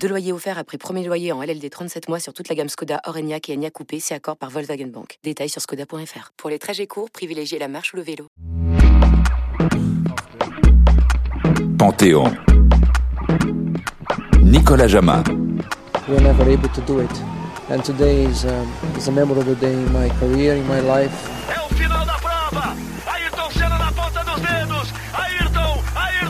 Deux loyers offerts après premier loyer en LLD 37 mois sur toute la gamme Skoda, Orenia et Enya Coupé, c'est accord par Volkswagen Bank. Détails sur skoda.fr. Pour les trajets courts, privilégiez la marche ou le vélo. Panthéon. Nicolas Jama. We were never able to do it. And today is, um, is a memorable day in my career, in my life.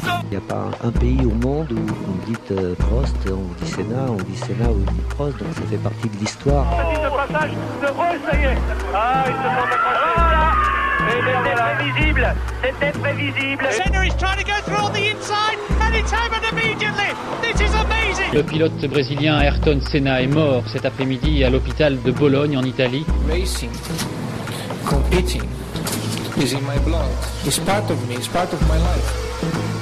Il n'y a pas un pays au monde où on dit euh, Prost, on dit Senna, on dit Senna ou on dit Prost, donc ça fait partie de l'histoire. Petit de passage de Rose, ça y est! Ah, ils se sont accrochés! Voilà! C'était prévisible! C'était prévisible! Senna is trying to go through on the inside and it's happened immediately. This is amazing. Le pilote brésilien Ayrton Senna est mort cet après-midi à l'hôpital de Bologne en Italie. Racing, competing, is in my blood. It's part of me, it's part of my life.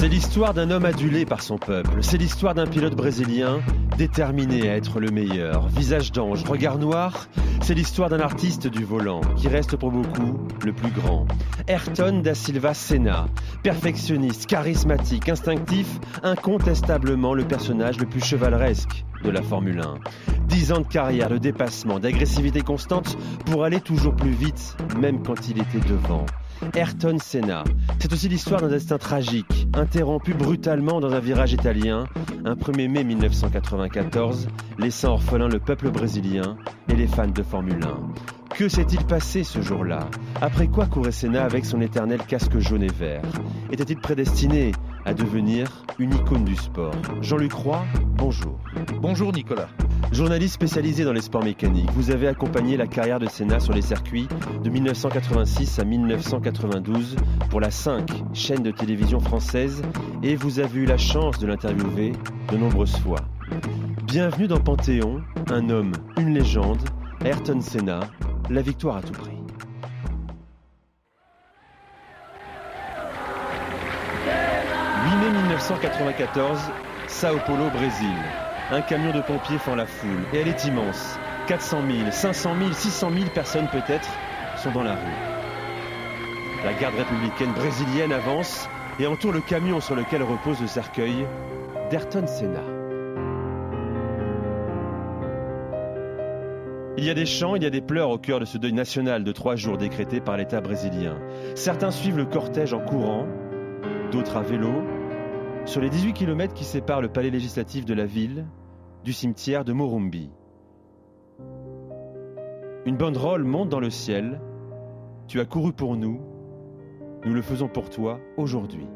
C'est l'histoire d'un homme adulé par son peuple. C'est l'histoire d'un pilote brésilien déterminé à être le meilleur. Visage d'ange, regard noir. C'est l'histoire d'un artiste du volant qui reste pour beaucoup le plus grand. Ayrton da Silva Senna. Perfectionniste, charismatique, instinctif, incontestablement le personnage le plus chevaleresque de la Formule 1. Dix ans de carrière, de dépassement, d'agressivité constante pour aller toujours plus vite, même quand il était devant. Ayrton Senna. C'est aussi l'histoire d'un destin tragique, interrompu brutalement dans un virage italien, un 1er mai 1994, laissant orphelin le peuple brésilien et les fans de Formule 1. Que s'est-il passé ce jour-là? Après quoi courait Senna avec son éternel casque jaune et vert? Était-il prédestiné à devenir une icône du sport? Jean-Luc Roy, bonjour. Bonjour Nicolas. Journaliste spécialisé dans les sports mécaniques, vous avez accompagné la carrière de Senna sur les circuits de 1986 à 1992 pour la 5, chaîne de télévision française, et vous avez eu la chance de l'interviewer de nombreuses fois. Bienvenue dans Panthéon, un homme, une légende, Ayrton Senna, la victoire à tout prix. 8 mai 1994, Sao Paulo, Brésil. Un camion de pompiers fend la foule et elle est immense. 400 000, 500 000, 600 000 personnes peut-être sont dans la rue. La garde républicaine brésilienne avance et entoure le camion sur lequel repose le cercueil d'Ayrton Senna. Il y a des chants, il y a des pleurs au cœur de ce deuil national de trois jours décrété par l'État brésilien. Certains suivent le cortège en courant, d'autres à vélo, sur les 18 km qui séparent le palais législatif de la ville du cimetière de Morumbi. Une banderole monte dans le ciel. Tu as couru pour nous, nous le faisons pour toi aujourd'hui.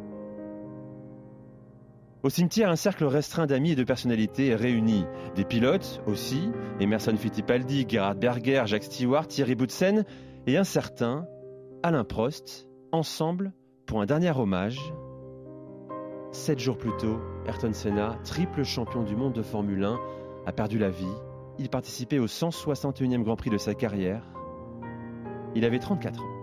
Au cimetière, un cercle restreint d'amis et de personnalités est réuni. Des pilotes aussi, Emerson Fittipaldi, Gerhard Berger, Jacques Stewart, Thierry Boutsen et un certain Alain Prost, ensemble pour un dernier hommage. Sept jours plus tôt, Ayrton Senna, triple champion du monde de Formule 1, a perdu la vie. Il participait au 161e Grand Prix de sa carrière. Il avait 34 ans.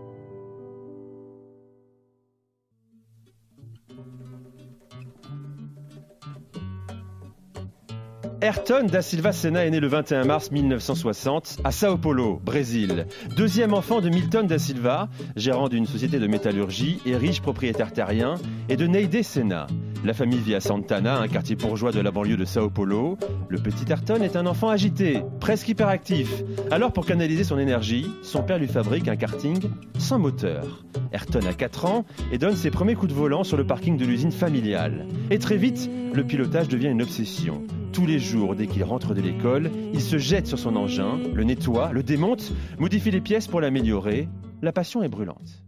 Ayrton da Silva Senna est né le 21 mars 1960 à Sao Paulo, Brésil. Deuxième enfant de Milton da Silva, gérant d'une société de métallurgie et riche propriétaire terrien, et de Neide Senna. La famille vit à Santana, un quartier bourgeois de la banlieue de Sao Paulo. Le petit Ayrton est un enfant agité, presque hyperactif. Alors pour canaliser son énergie, son père lui fabrique un karting sans moteur. Ayrton a 4 ans et donne ses premiers coups de volant sur le parking de l'usine familiale. Et très vite, le pilotage devient une obsession. Tous les jours, dès qu'il rentre de l'école, il se jette sur son engin, le nettoie, le démonte, modifie les pièces pour l'améliorer. La passion est brûlante.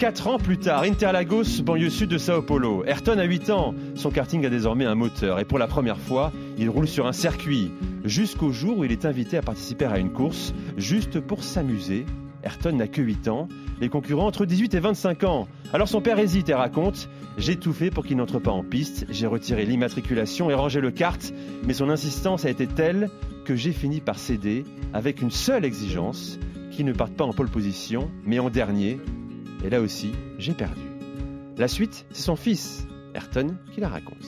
Quatre ans plus tard, Interlagos, banlieue sud de Sao Paulo. Ayrton a 8 ans. Son karting a désormais un moteur et pour la première fois, il roule sur un circuit. Jusqu'au jour où il est invité à participer à une course, juste pour s'amuser. Ayrton n'a que 8 ans, les concurrents entre 18 et 25 ans. Alors son père hésite et raconte J'ai tout fait pour qu'il n'entre pas en piste, j'ai retiré l'immatriculation et rangé le kart, mais son insistance a été telle que j'ai fini par céder avec une seule exigence qu'ils ne partent pas en pole position, mais en dernier. Et là aussi, j'ai perdu. La suite, c'est son fils, Ayrton, qui la raconte.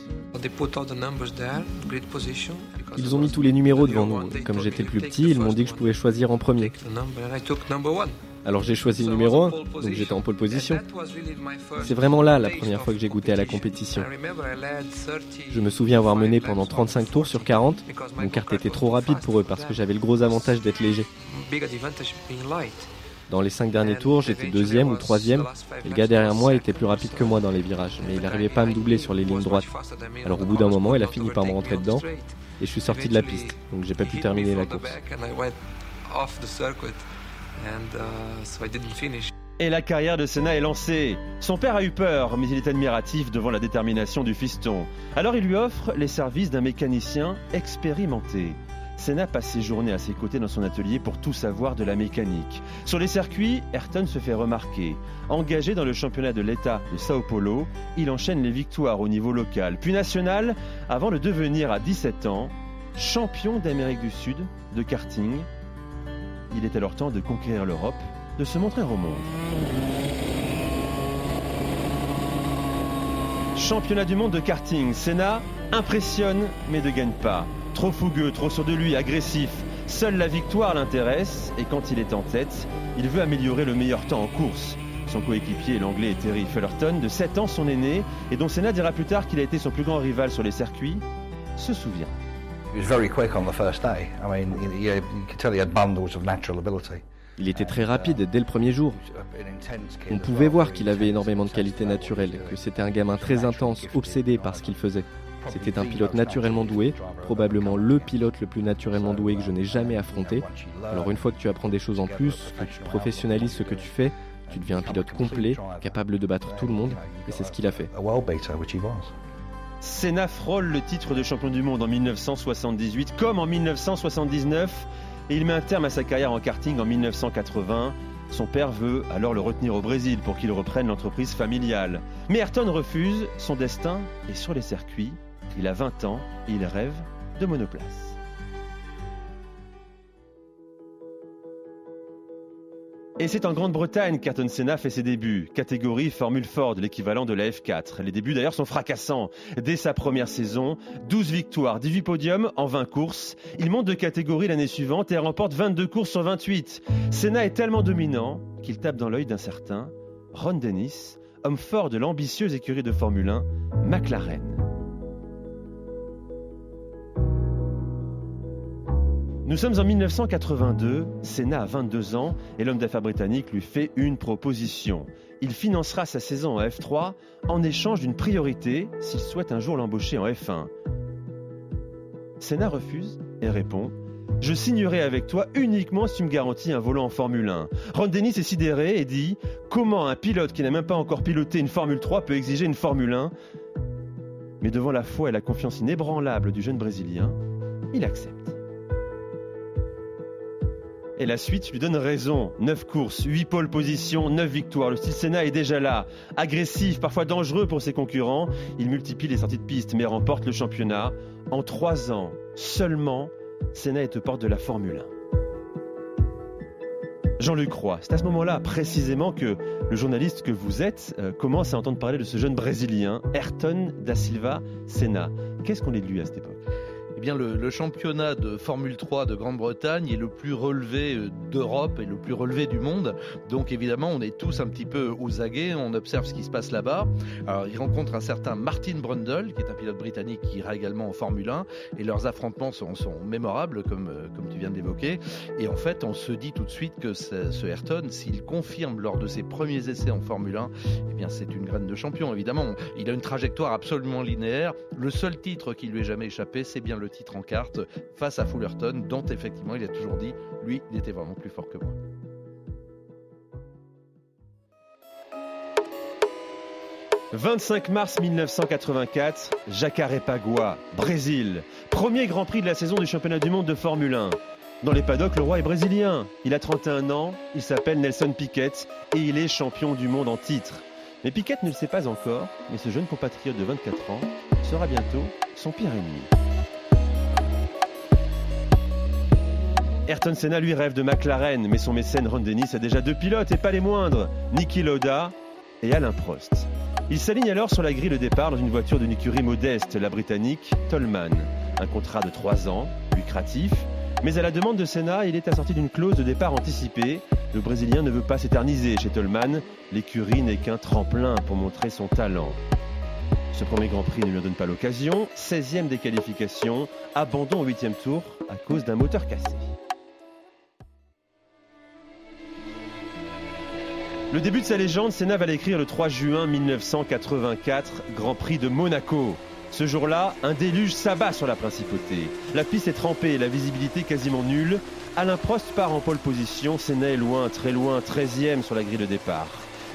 Ils ont mis tous les numéros devant nous. Comme j'étais le plus petit, ils m'ont dit que je pouvais choisir en premier. Alors j'ai choisi le numéro 1, donc j'étais en pole position. C'est vraiment là la première fois que j'ai goûté à la compétition. Je me souviens avoir mené pendant 35 tours sur 40. Mon kart était trop rapide pour eux parce que j'avais le gros avantage d'être léger. Dans les 5 derniers tours, j'étais deuxième ou troisième, et le gars derrière moi était plus rapide que moi dans les virages, mais il n'arrivait pas à me doubler sur les lignes droites. Alors au bout d'un moment, il a fini par me rentrer dedans, et je suis sorti de la piste, donc j'ai pas pu terminer la course. Et la carrière de Senna est lancée. Son père a eu peur, mais il est admiratif devant la détermination du fiston. Alors il lui offre les services d'un mécanicien expérimenté. Senna passe ses journées à ses côtés dans son atelier pour tout savoir de la mécanique. Sur les circuits, Ayrton se fait remarquer. Engagé dans le championnat de l'État de Sao Paulo, il enchaîne les victoires au niveau local, puis national, avant de devenir à 17 ans champion d'Amérique du Sud de karting. Il est alors temps de conquérir l'Europe, de se montrer au monde. Championnat du monde de karting, Senna impressionne mais ne gagne pas. Trop fougueux, trop sûr de lui, agressif. Seule la victoire l'intéresse et quand il est en tête, il veut améliorer le meilleur temps en course. Son coéquipier, l'anglais Terry Fullerton, de 7 ans, son aîné, et dont Senna dira plus tard qu'il a été son plus grand rival sur les circuits, se souvient. Il était très rapide dès le premier jour. On pouvait voir qu'il avait énormément de qualités naturelles, que c'était un gamin très intense, obsédé par ce qu'il faisait. C'était un pilote naturellement doué, probablement le pilote le plus naturellement doué que je n'ai jamais affronté. Alors une fois que tu apprends des choses en plus, que tu professionnalises ce que tu fais, tu deviens un pilote complet, capable de battre tout le monde, et c'est ce qu'il a fait. Senna frôle le titre de champion du monde en 1978 comme en 1979 et il met un terme à sa carrière en karting en 1980. Son père veut alors le retenir au Brésil pour qu'il reprenne l'entreprise familiale. Mais Ayrton refuse, son destin est sur les circuits. Il a 20 ans et il rêve de monoplace. Et c'est en Grande-Bretagne qu'Ayrton Senna fait ses débuts. Catégorie Formule Ford, l'équivalent de la F4. Les débuts d'ailleurs sont fracassants. Dès sa première saison, 12 victoires, 18 podiums en 20 courses. Il monte de catégorie l'année suivante et remporte 22 courses sur 28. Senna est tellement dominant qu'il tape dans l'œil d'un certain Ron Dennis, homme fort de l'ambitieuse écurie de Formule 1, McLaren. Nous sommes en 1982, Senna a 22 ans et l'homme d'affaires britannique lui fait une proposition. Il financera sa saison en F3 en échange d'une priorité s'il souhaite un jour l'embaucher en F1. Senna refuse et répond Je signerai avec toi uniquement si tu me garantis un volant en Formule 1. Ron Dennis est sidéré et dit Comment un pilote qui n'a même pas encore piloté une Formule 3 peut exiger une Formule 1 Mais devant la foi et la confiance inébranlable du jeune Brésilien, il accepte. Et la suite lui donne raison. 9 courses, 8 pole positions, 9 victoires. Le style Senna est déjà là. Agressif, parfois dangereux pour ses concurrents. Il multiplie les sorties de piste mais remporte le championnat. En 3 ans seulement, Senna est aux portes de la Formule 1. Jean-Luc c'est à ce moment-là précisément que le journaliste que vous êtes euh, commence à entendre parler de ce jeune Brésilien, Ayrton da Silva Senna. Qu'est-ce qu'on est de lui à cette époque? Bien, le, championnat de Formule 3 de Grande-Bretagne est le plus relevé euh, d'Europe et le plus relevé du monde. Donc évidemment, on est tous un petit peu aux aguets, on observe ce qui se passe là-bas. Alors, il rencontre un certain Martin Brundle, qui est un pilote britannique qui ira également en Formule 1, et leurs affrontements sont, mémorables, comme, euh, comme tu viens d'évoquer. Et en fait, on se dit tout de suite que ce Ayrton, s'il confirme lors de ses premiers essais en Formule 1, eh bien, c'est une graine de champion, évidemment. Il a une trajectoire absolument linéaire. Le seul titre qui lui est jamais échappé, c'est bien le titre en carte face à Fullerton, dont effectivement il a toujours dit, lui, il était vraiment plus fort que moi. « 25 mars 1984, Jacarepaguá, Brésil. Premier Grand Prix de la saison du championnat du monde de Formule 1. Dans les paddocks, le roi est brésilien. Il a 31 ans, il s'appelle Nelson Piquet et il est champion du monde en titre. Mais Piquet ne le sait pas encore, mais ce jeune compatriote de 24 ans sera bientôt son pire ennemi. Ayrton Senna lui rêve de McLaren, mais son mécène Ron Dennis a déjà deux pilotes et pas les moindres, Niki Lauda et Alain Prost. Il s'aligne alors sur la grille de départ dans une voiture d'une écurie modeste, la britannique Tolman. Un contrat de 3 ans, lucratif, mais à la demande de Senna, il est assorti d'une clause de départ anticipée. Le Brésilien ne veut pas s'éterniser chez Tolman. L'écurie n'est qu'un tremplin pour montrer son talent. Ce premier Grand Prix ne lui donne pas l'occasion. 16e des qualifications, abandon au 8e tour à cause d'un moteur cassé. Le début de sa légende, Senna va l'écrire le 3 juin 1984, Grand Prix de Monaco. Ce jour-là, un déluge s'abat sur la principauté. La piste est trempée, la visibilité quasiment nulle. Alain Prost part en pole position, Senna est loin, très loin, 13e sur la grille de départ.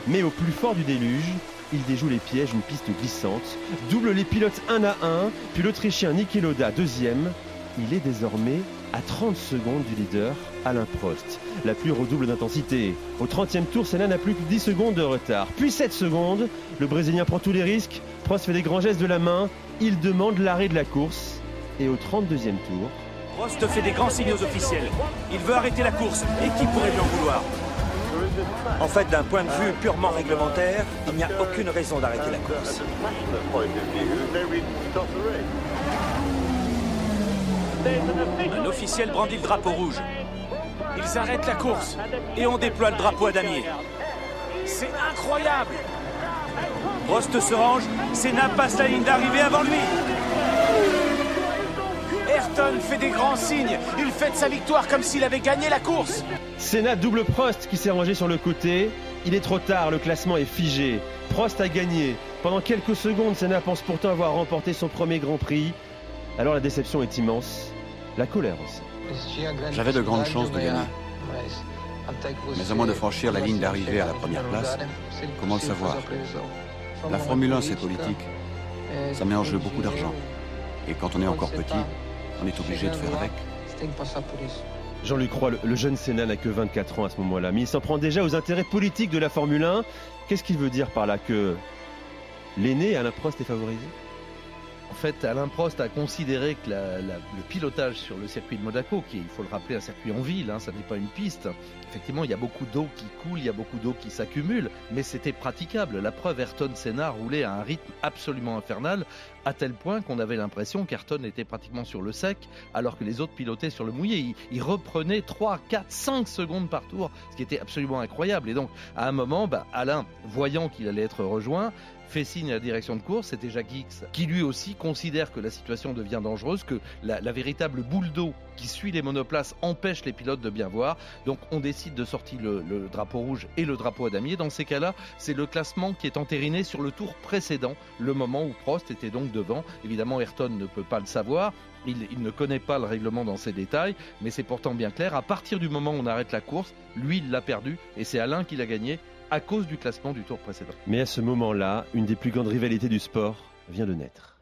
Mais au plus fort du déluge, il déjoue les pièges d'une piste glissante, double les pilotes un à un, puis l'Autrichien Niki Lauda deuxième. Il est désormais à 30 secondes du leader, Alain Prost. La pluie redouble d'intensité. Au 30e tour, Senna n'a plus que 10 secondes de retard. Puis 7 secondes, le Brésilien prend tous les risques, Prost fait des grands gestes de la main, il demande l'arrêt de la course. Et au 32e tour, Prost fait des grands signaux officiels. Il veut arrêter la course. Et qui pourrait lui en vouloir? En fait, d'un point de vue purement réglementaire, il n'y a aucune raison d'arrêter la course. Un officiel brandit le drapeau rouge. Ils arrêtent la course et on déploie le drapeau à damier. C'est incroyable Prost se range, Senna passe la ligne d'arrivée avant lui. Ayrton fait des grands signes, il fête sa victoire comme s'il avait gagné la course. Senna double Prost qui s'est rangé sur le côté. Il est trop tard, le classement est figé. Prost a gagné. Pendant quelques secondes, Senna pense pourtant avoir remporté son premier Grand Prix. Alors la déception est immense, la colère aussi. J'avais de grandes chances de gagner. Mais à moins de franchir la ligne d'arrivée à la première place, comment le savoir? La Formule 1, c'est politique. Ça met en jeu beaucoup d'argent. Et quand on est encore petit, on est obligé de faire avec. Jean-Luc Roy, le jeune Senna n'a que 24 ans à ce moment-là, mais il s'en prend déjà aux intérêts politiques de la Formule 1. Qu'est-ce qu'il veut dire par là Que l'aîné Alain Prost est favorisé? En fait, Alain Prost a considéré que le pilotage sur le circuit de Monaco, qui est, il faut le rappeler, un circuit en ville, hein, ça n'est pas une piste. Effectivement, il y a beaucoup d'eau qui coule, il y a beaucoup d'eau qui s'accumule, mais c'était praticable. La preuve, Ayrton Senna roulait à un rythme absolument infernal, à tel point qu'on avait l'impression qu'Ayrton était pratiquement sur le sec, alors que les autres pilotaient sur le mouillé. Il, il, reprenait 3, 4, 5 secondes par tour, ce qui était absolument incroyable. Et donc, à un moment, bah, Alain, voyant qu'il allait être rejoint, fait signe à la direction de course, c'était Jacques X, qui lui aussi considère que la situation devient dangereuse, que la, la véritable boule d'eau qui suit les monoplaces empêche les pilotes de bien voir. Donc on décide de sortir le, drapeau rouge et le drapeau à damier. Dans ces cas-là, c'est le classement qui est entériné sur le tour précédent, le moment où Prost était donc devant. Évidemment, Ayrton ne peut pas le savoir. Il, il, ne connaît pas le règlement dans ses détails, mais c'est pourtant bien clair. À partir du moment où on arrête la course, lui, il l'a perdu et c'est Alain qui l'a gagné à cause du classement du tour précédent. Mais à ce moment-là, une des plus grandes rivalités du sport vient de naître.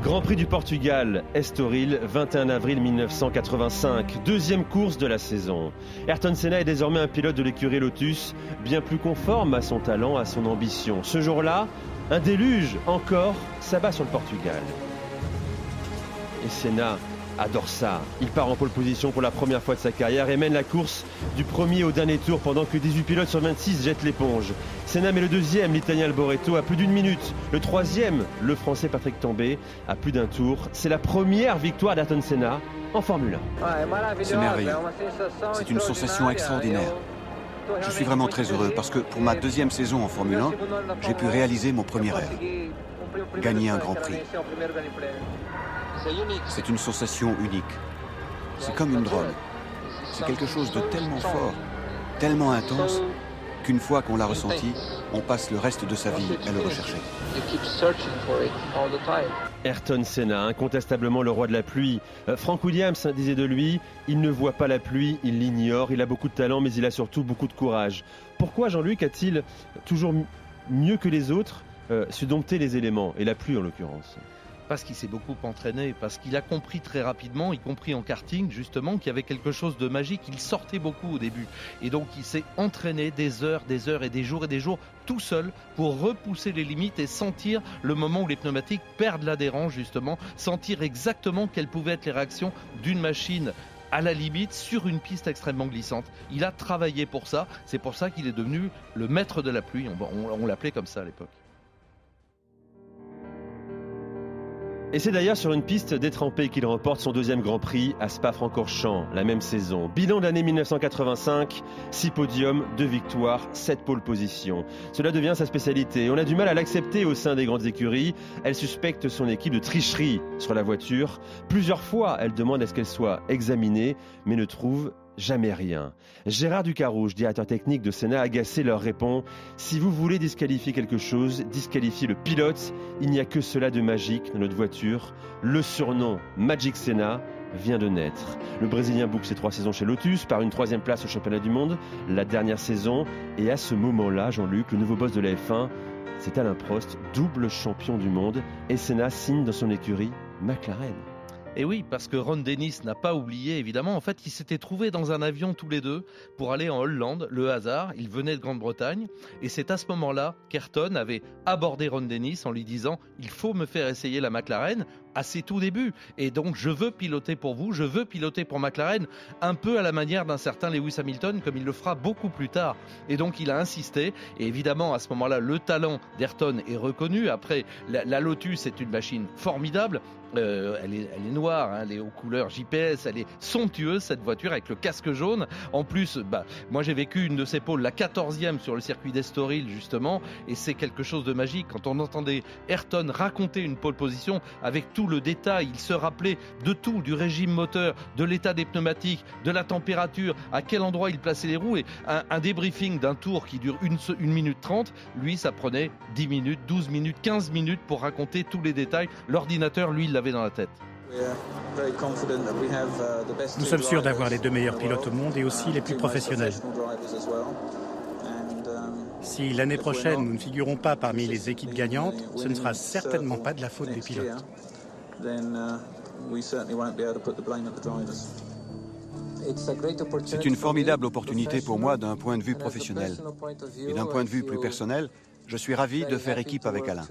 Grand Prix du Portugal, Estoril, 21 avril 1985, deuxième course de la saison. Ayrton Senna est désormais un pilote de l'écurie Lotus, bien plus conforme à son talent, à son ambition. Ce jour-là, un déluge encore s'abat sur le Portugal. Et Senna adore ça. Il part en pole position pour la première fois de sa carrière et mène la course du premier au dernier tour pendant que 18 pilotes sur 26 jettent l'éponge. Senna met le deuxième, l'Italien Alboreto, à plus d'une minute. Le troisième, le Français Patrick Tambay, à plus d'un tour. C'est la première victoire d'Ayrton Senna en Formule 1. C'est merveilleux. C'est une sensation extraordinaire. Je suis vraiment très heureux parce que pour ma deuxième saison en Formule 1, j'ai pu réaliser mon premier rêve. Gagner un Grand Prix. C'est une sensation unique. C'est comme une drogue. C'est quelque chose de tellement fort, tellement intense, qu'une fois qu'on l'a ressenti, on passe le reste de sa vie à le rechercher. Ayrton Senna, incontestablement le roi de la pluie. Euh, Frank Williams disait de lui, il ne voit pas la pluie, il l'ignore, il a beaucoup de talent, mais il a surtout beaucoup de courage. Pourquoi Jean-Luc a-t-il toujours mieux que les autres euh, su dompter les éléments, et la pluie en l'occurrence? Parce qu'il s'est beaucoup entraîné, parce qu'il a compris très rapidement, y compris en karting justement, qu'il y avait quelque chose de magique. Il sortait beaucoup au début. Et donc il s'est entraîné des heures, des heures et des jours et des jours tout seul pour repousser les limites et sentir le moment où les pneumatiques perdent l'adhérence justement, sentir exactement quelles pouvaient être les réactions d'une machine à la limite sur une piste extrêmement glissante. Il a travaillé pour ça, c'est pour ça qu'il est devenu le maître de la pluie, on, l'appelait comme ça à l'époque. Et c'est d'ailleurs sur une piste détrempée qu'il remporte son deuxième Grand Prix à Spa-Francorchamps la même saison. Bilan d'année 1985, 6 podiums, 2 victoires, 7 pôles positions. Cela devient sa spécialité. On a du mal à l'accepter au sein des grandes écuries. Elle suspecte son équipe de tricherie sur la voiture. Plusieurs fois, elle demande à ce qu'elle soit examinée, mais ne trouve jamais rien. Gérard Ducarouge, directeur technique de Sénat, agacé leur répond Si vous voulez disqualifier quelque chose, disqualifiez le pilote. Il n'y a que cela de magique dans notre voiture. Le surnom Magic Senna vient de naître. Le Brésilien boucle ses trois saisons chez Lotus par une troisième place au championnat du monde, la dernière saison. Et à ce moment-là, Jean-Luc, le nouveau boss de la F1, c'est Alain Prost, double champion du monde. Et Senna signe dans son écurie McLaren. Et oui, parce que Ron Dennis n'a pas oublié, évidemment. En fait, ils s'étaient trouvés dans un avion tous les deux pour aller en Hollande, le hasard. Ils venaient de Grande-Bretagne. Et c'est à ce moment-là qu'Ayrton avait abordé Ron Dennis en lui disant Il faut me faire essayer la McLaren à ses tout débuts. Et donc, je veux piloter pour vous, je veux piloter pour McLaren, un peu à la manière d'un certain Lewis Hamilton, comme il le fera beaucoup plus tard. Et donc, il a insisté. Et évidemment, à ce moment-là, le talent d'Ayrton est reconnu. Après, la, Lotus est une machine formidable. Euh, elle, est, elle, est, noire, hein, elle est aux couleurs JPS, elle est somptueuse cette voiture avec le casque jaune. En plus, bah, moi j'ai vécu une de ces pôles, la 14e sur le circuit d'Estoril justement, et c'est quelque chose de magique. Quand on entendait Ayrton raconter une pole position avec tout le détail, il se rappelait de tout, du régime moteur, de l'état des pneumatiques, de la température, à quel endroit il plaçait les roues, et un, débriefing d'un tour qui dure une, une minute 30, lui ça prenait 10 minutes, 12 minutes, 15 minutes pour raconter tous les détails. L'ordinateur, lui, il dans la tête. Nous sommes sûrs d'avoir les deux meilleurs pilotes au monde et aussi les plus professionnels. Si l'année prochaine nous ne figurons pas parmi les équipes gagnantes, ce ne sera certainement pas de la faute des pilotes. C'est une formidable opportunité pour moi d'un point de vue professionnel. Et d'un point de vue plus personnel, je suis ravi de faire équipe avec Alain.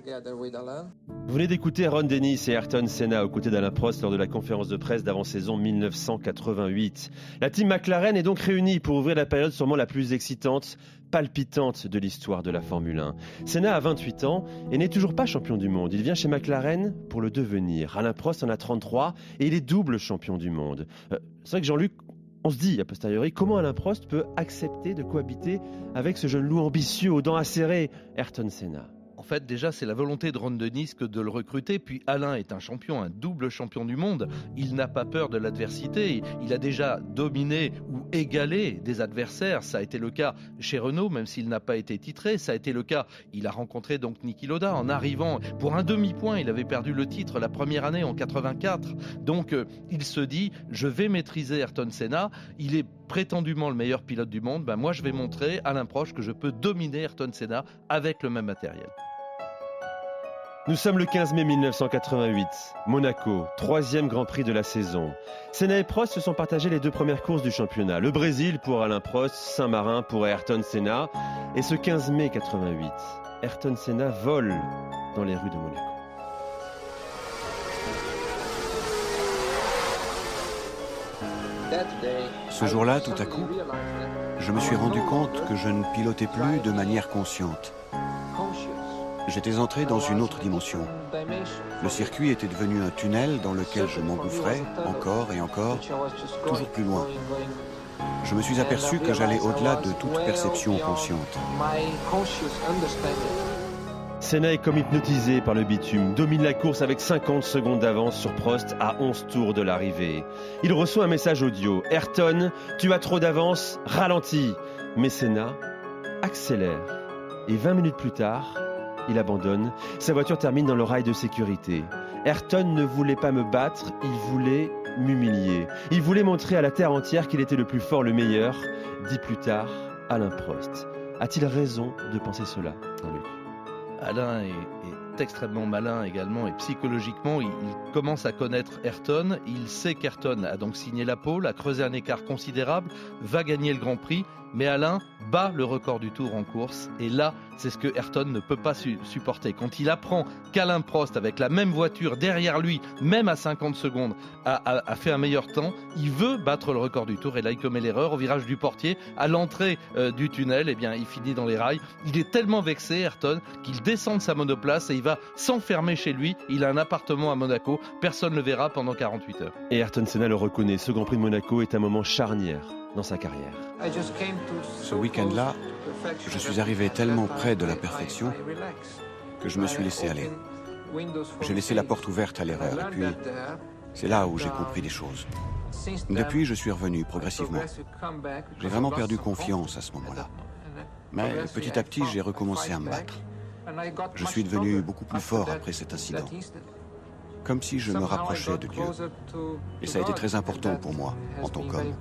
Vous venez d'écouter Ron Dennis et Ayrton Senna aux côtés d'Alain Prost lors de la conférence de presse d'avant-saison 1988. La team McLaren est donc réunie pour ouvrir la période sûrement la plus excitante, palpitante de l'histoire de la Formule 1. Senna a 28 ans et n'est toujours pas champion du monde. Il vient chez McLaren pour le devenir. Alain Prost en a 33 et il est double champion du monde. Euh, c'est vrai que Jean-Luc, on se dit, a posteriori, comment Alain Prost peut accepter de cohabiter avec ce jeune loup ambitieux aux dents acérées, Ayrton Senna? En fait, déjà, c'est la volonté de Ron Dennis que de le recruter. Puis Alain est un champion, un double champion du monde. Il n'a pas peur de l'adversité. Il a déjà dominé ou égalé des adversaires. Ça a été le cas chez Renault, même s'il n'a pas été titré. Ça a été le cas. Il a rencontré donc Niki Loda en arrivant pour un demi-point. Il avait perdu le titre la première année en 84. Donc, euh, il se dit, je vais maîtriser Ayrton Senna. Il est prétendument le meilleur pilote du monde. Ben, moi, je vais montrer à l'improche que je peux dominer Ayrton Senna avec le même matériel. Nous sommes le 15 mai 1988. Monaco, troisième Grand Prix de la saison. Senna et Prost se sont partagés les deux premières courses du championnat. Le Brésil pour Alain Prost, Saint-Marin pour Ayrton Senna. Et ce 15 mai 88, Ayrton Senna vole dans les rues de Monaco. Ce jour-là, tout à coup, je me suis rendu compte que je ne pilotais plus de manière consciente j'étais entré dans une autre dimension. Le circuit était devenu un tunnel dans lequel je m'engouffrais encore et encore, toujours plus loin. Je me suis aperçu que j'allais au-delà de toute perception consciente. Senna est comme hypnotisé par le bitume, domine la course avec 50 secondes d'avance sur Prost à 11 tours de l'arrivée. Il reçoit un message audio. Ayrton, tu as trop d'avance, ralentis. Mais Senna accélère. Et 20 minutes plus tard, il abandonne. Sa voiture termine dans le rail de sécurité. Ayrton ne voulait pas me battre, il voulait m'humilier. Il voulait montrer à la terre entière qu'il était le plus fort, le meilleur. Dit plus tard, Alain Prost. A-t-il raison de penser cela, Alain est extrêmement malin également et psychologiquement, il, commence à connaître Ayrton. Il sait qu'Ayrton a donc signé la pole, a creusé un écart considérable, va gagner le Grand Prix. Mais Alain bat le record du tour en course. Et là, c'est ce que Ayrton ne peut pas su- supporter. Quand il apprend qu'Alain Prost, avec la même voiture derrière lui, même à 50 secondes, a fait un meilleur temps, il veut battre le record du tour. Et là, il commet l'erreur au virage du portier, à l'entrée euh, du tunnel. Eh bien, il finit dans les rails. Il est tellement vexé, Ayrton, qu'il descend de sa monoplace et il va s'enfermer chez lui. Il a un appartement à Monaco. Personne ne le verra pendant 48 heures. Et Ayrton Senna le reconnaît, ce Grand Prix de Monaco est un moment charnière dans sa carrière. Ce week-end-là, je suis arrivé tellement près de la perfection que je me suis laissé aller. J'ai laissé la porte ouverte à l'erreur et puis c'est là où j'ai compris des choses. Depuis, je suis revenu progressivement. J'ai vraiment perdu confiance à ce moment-là. Mais petit à petit, j'ai recommencé à me battre. Je suis devenu beaucoup plus fort après cet incident. Comme si je me rapprochais de Dieu. Et ça a été très important pour moi en tant qu'homme.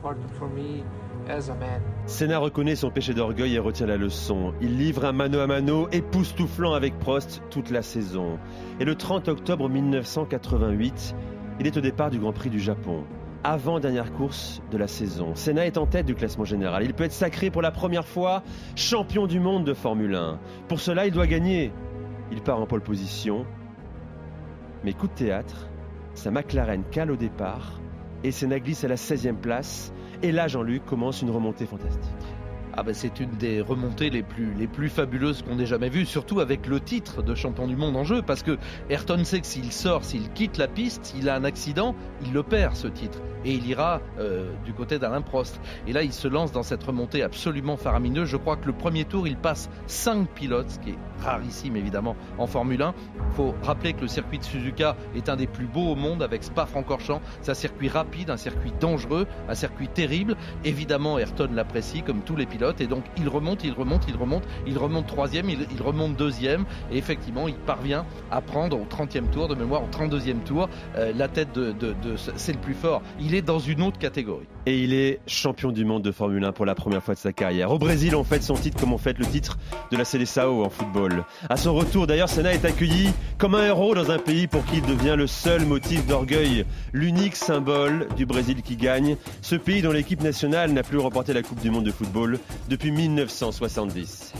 Senna reconnaît son péché d'orgueil et retient la leçon. Il livre un mano à mano époustouflant avec Prost toute la saison. Et le 30 octobre 1988, il est au départ du Grand Prix du Japon. Avant-dernière course de la saison. Senna est en tête du classement général. Il peut être sacré pour la première fois champion du monde de Formule 1. Pour cela, il doit gagner. Il part en pole position. Mais coup de théâtre, sa McLaren cale au départ et Senna glisse à la 16e place. Et là, Jean-Luc commence une remontée fantastique. Ah ben c'est une des remontées les plus, les plus fabuleuses qu'on ait jamais vues, surtout avec le titre de champion du monde en jeu, parce que Ayrton sait que s'il sort, s'il quitte la piste, s'il a un accident, il le perd ce titre. Et il ira euh, du côté d'Alain Prost. Et là, il se lance dans cette remontée absolument faramineuse. Je crois que le premier tour, il passe 5 pilotes, ce qui est rarissime évidemment en Formule 1. Il faut rappeler que le circuit de Suzuka est un des plus beaux au monde avec Spa-Francorchamps. C'est un circuit rapide, un circuit dangereux, un circuit terrible. Évidemment, Ayrton l'apprécie comme tous les pilotes et donc il remonte, il remonte, il remonte, il remonte troisième, il, remonte deuxième et effectivement il parvient à prendre au 30e tour de mémoire, au 32e tour, euh, la tête de c'est le plus fort. Il est dans une autre catégorie. Et il est champion du monde de Formule 1 pour la première fois de sa carrière. Au Brésil, on fête son titre comme on fête le titre de la Seleção en football. À son retour, d'ailleurs, Senna est accueilli comme un héros dans un pays pour qui il devient le seul motif d'orgueil, l'unique symbole du Brésil qui gagne. Ce pays dont l'équipe nationale n'a plus remporté la Coupe du monde de football depuis 1970.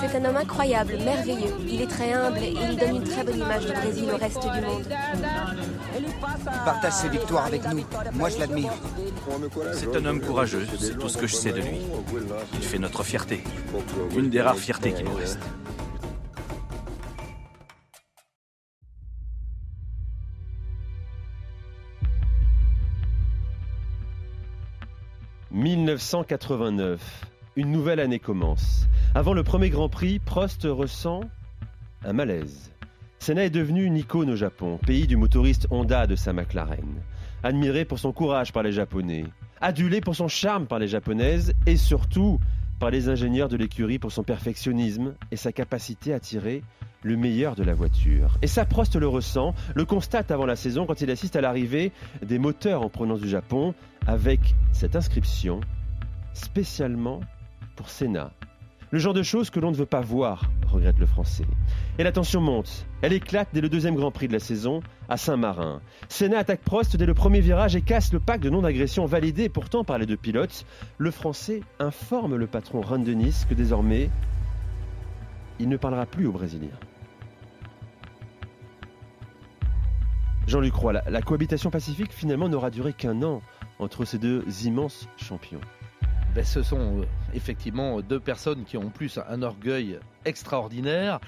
C'est un homme incroyable, merveilleux. Il est très humble et il donne une très bonne image du Brésil au reste du monde. Il partage ses victoires avec nous. Moi, je l'admire. C'est un homme courageux, c'est tout ce que je sais de lui. Il fait notre fierté. Une des rares fiertés qui nous reste. « 1989. Une nouvelle année commence. Avant le premier Grand Prix, Prost ressent un malaise. Senna est devenu une icône au Japon, pays du motoriste Honda de sa McLaren. Admiré pour son courage par les Japonais, adulé pour son charme par les Japonaises et surtout par les ingénieurs de l'écurie pour son perfectionnisme et sa capacité à tirer le meilleur de la voiture. Et ça, Prost le ressent, le constate avant la saison quand il assiste à l'arrivée des moteurs en provenance du Japon avec cette inscription spécialement pour Senna. Le genre de choses que l'on ne veut pas voir, regrette le Français. Et la tension monte. Elle éclate dès le deuxième Grand Prix de la saison à Saint-Marin. Senna attaque Prost dès le premier virage et casse le pack de non-agression validé pourtant par les deux pilotes. Le Français informe le patron Ron Dennis que désormais, il ne parlera plus aux Brésiliens. Jean-Luc Roy, la cohabitation pacifique finalement n'aura duré qu'un an entre ces deux immenses champions. Ben, ce sont euh, effectivement deux personnes qui ont en plus un orgueil extraordinaire.